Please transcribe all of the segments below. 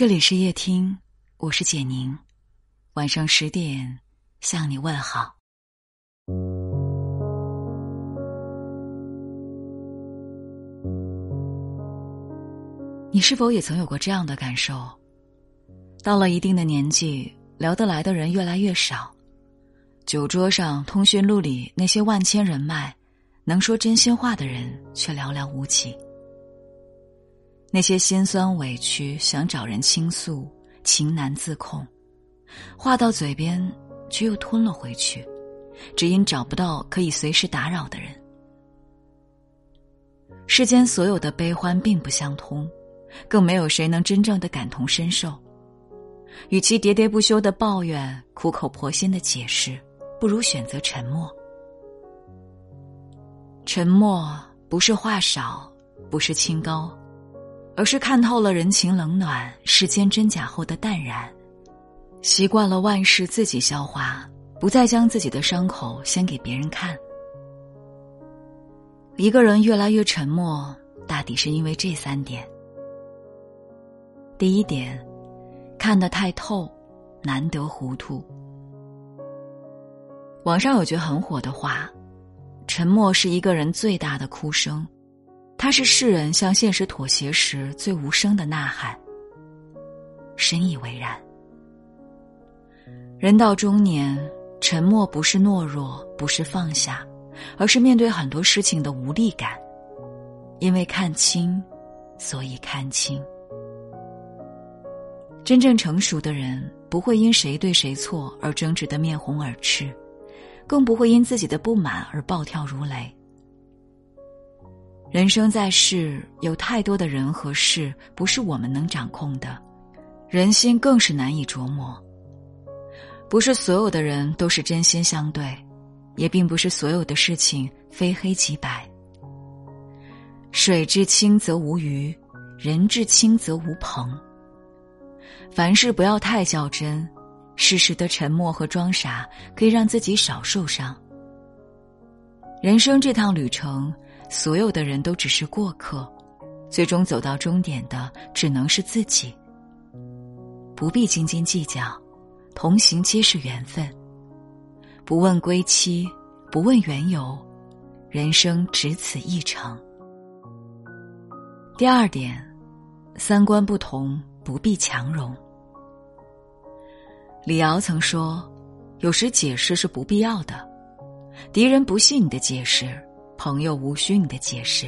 这里是夜听，我是简宁。晚上十点向你问好。你是否也曾有过这样的感受？到了一定的年纪，聊得来的人越来越少，酒桌上、通讯录里那些万千人脉，能说真心话的人却寥寥无几。那些心酸委屈想找人倾诉，情难自控，话到嘴边却又吞了回去，只因找不到可以随时打扰的人。世间所有的悲欢并不相通，更没有谁能真正的感同身受。与其喋喋不休的抱怨、苦口婆心的解释，不如选择沉默。沉默不是话少，不是清高。而是看透了人情冷暖、世间真假后的淡然，习惯了万事自己消化，不再将自己的伤口先给别人看。一个人越来越沉默，大抵是因为这三点：第一点，看得太透，难得糊涂。网上有句很火的话：“沉默是一个人最大的哭声。”它是世人向现实妥协时最无声的呐喊。深以为然。人到中年，沉默不是懦弱，不是放下，而是面对很多事情的无力感。因为看清，所以看清。真正成熟的人，不会因谁对谁错而争执的面红耳赤，更不会因自己的不满而暴跳如雷。人生在世，有太多的人和事不是我们能掌控的，人心更是难以琢磨。不是所有的人都是真心相对，也并不是所有的事情非黑即白。水至清则无鱼，人至清则无朋。凡事不要太较真，适时的沉默和装傻可以让自己少受伤。人生这趟旅程。所有的人都只是过客，最终走到终点的只能是自己。不必斤斤计较，同行皆是缘分。不问归期，不问缘由，人生只此一程。第二点，三观不同不必强融。李敖曾说：“有时解释是不必要的，敌人不信你的解释。”朋友无需你的解释。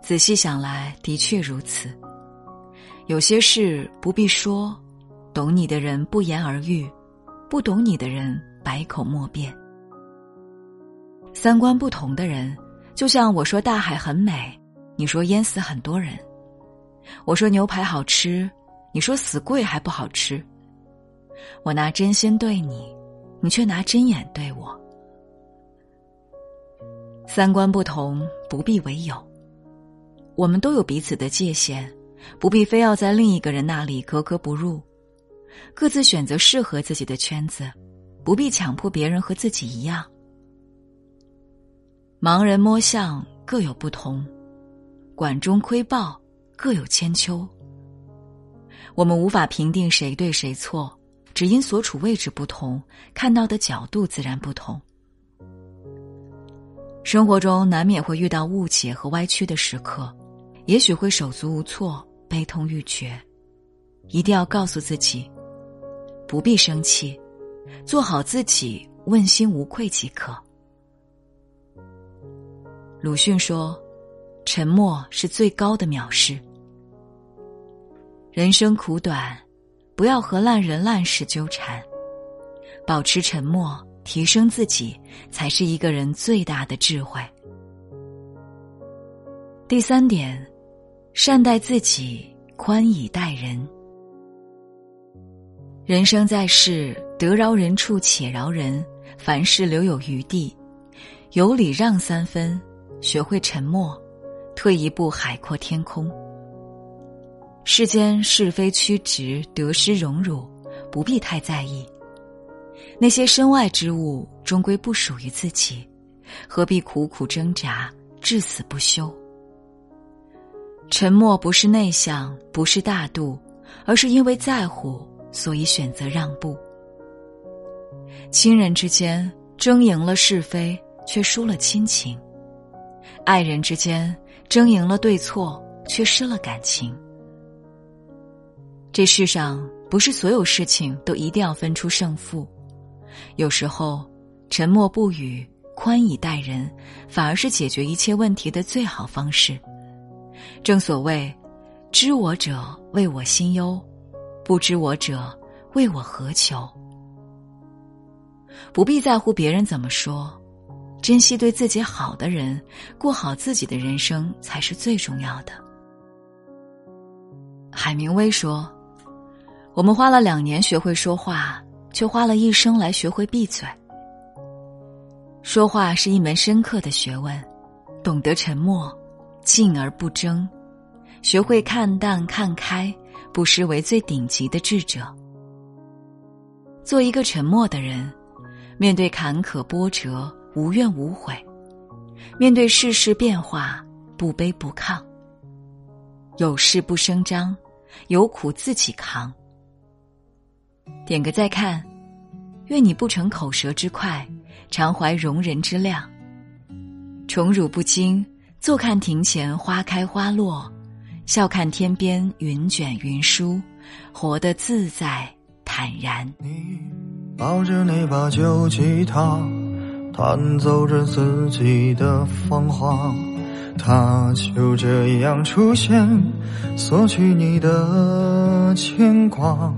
仔细想来，的确如此。有些事不必说，懂你的人不言而喻，不懂你的人百口莫辩。三观不同的人，就像我说大海很美，你说淹死很多人；我说牛排好吃，你说死贵还不好吃。我拿真心对你，你却拿针眼对我。三观不同，不必为友。我们都有彼此的界限，不必非要在另一个人那里格格不入。各自选择适合自己的圈子，不必强迫别人和自己一样。盲人摸象各有不同，管中窥豹各有千秋。我们无法评定谁对谁错，只因所处位置不同，看到的角度自然不同。生活中难免会遇到误解和歪曲的时刻，也许会手足无措、悲痛欲绝，一定要告诉自己，不必生气，做好自己，问心无愧即可。鲁迅说：“沉默是最高的藐视。”人生苦短，不要和烂人烂事纠缠，保持沉默。提升自己，才是一个人最大的智慧。第三点，善待自己，宽以待人。人生在世，得饶人处且饶人，凡事留有余地，有礼让三分，学会沉默，退一步海阔天空。世间是非曲直，得失荣辱，不必太在意。那些身外之物终归不属于自己，何必苦苦挣扎，至死不休？沉默不是内向，不是大度，而是因为在乎，所以选择让步。亲人之间争赢了是非，却输了亲情；爱人之间争赢了对错，却失了感情。这世上不是所有事情都一定要分出胜负，有时候沉默不语、宽以待人，反而是解决一切问题的最好方式。正所谓，知我者为我心忧，不知我者为我何求。不必在乎别人怎么说，珍惜对自己好的人，过好自己的人生才是最重要的。海明威说：“我们花了两年学会说话，却花了一生来学会闭嘴。说话是一门深刻的学问，懂得沉默。”静而不争，学会看淡看开，不失为最顶级的智者。做一个沉默的人，面对坎坷波折无怨无悔，面对世事变化不卑不亢。有事不声张，有苦自己扛。点个再看，愿你不成口舌之快，常怀容人之量。宠辱不惊。坐看庭前花开花落，笑看天边云卷云舒，活得自在坦然。你抱着那把旧吉他，弹奏着自己的芳华，他就这样出现，索取你的牵挂。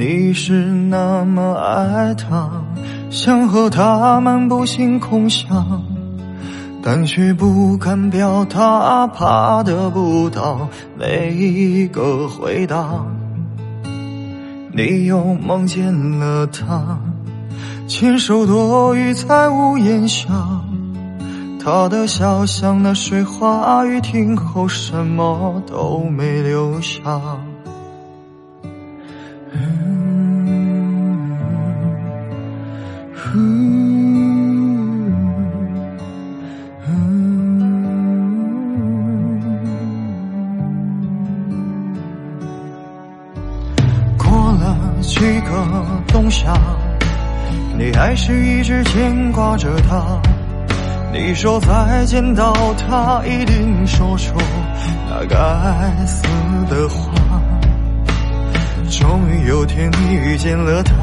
你是那么爱他，想和他漫步星空下。但却不敢表达，怕得不到每一个回答。你又梦见了他，牵手躲雨在屋檐下，他的笑像那水花，雨停后什么都没留下。几个冬夏，你还是一直牵挂着他。你说再见到他，一定说出那该死的话。终于有天你遇见了他，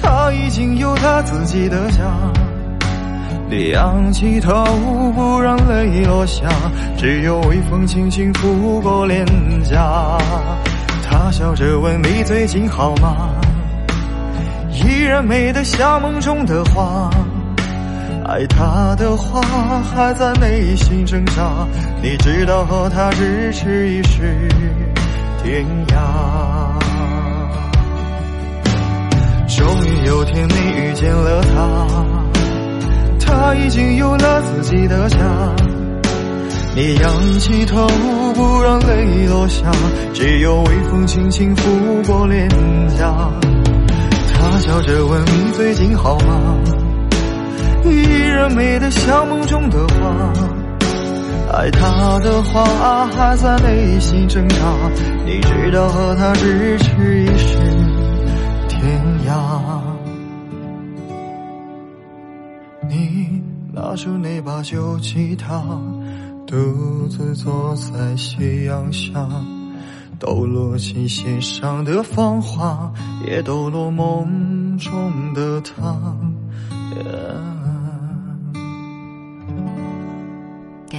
他已经有他自己的家。你仰起头，不让泪落下，只有微风轻轻拂过脸颊。他笑着问你最近好吗？依然美得像梦中的花。爱他的话还在内心挣扎。你知道和他咫尺一时天涯。终于有天你遇见了他，他已经有了自己的家。你仰起头，不让泪落下，只有微风轻轻拂过脸颊。他笑着问你最近好吗？依然美得像梦中的花。爱他的话还在内心挣扎，你知道和他咫尺已是天涯。你拿出那把旧吉他。独自坐在夕阳下，抖落琴弦上的芳华，也抖落梦中的他。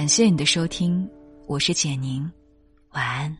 感谢你的收听，我是简宁，晚安。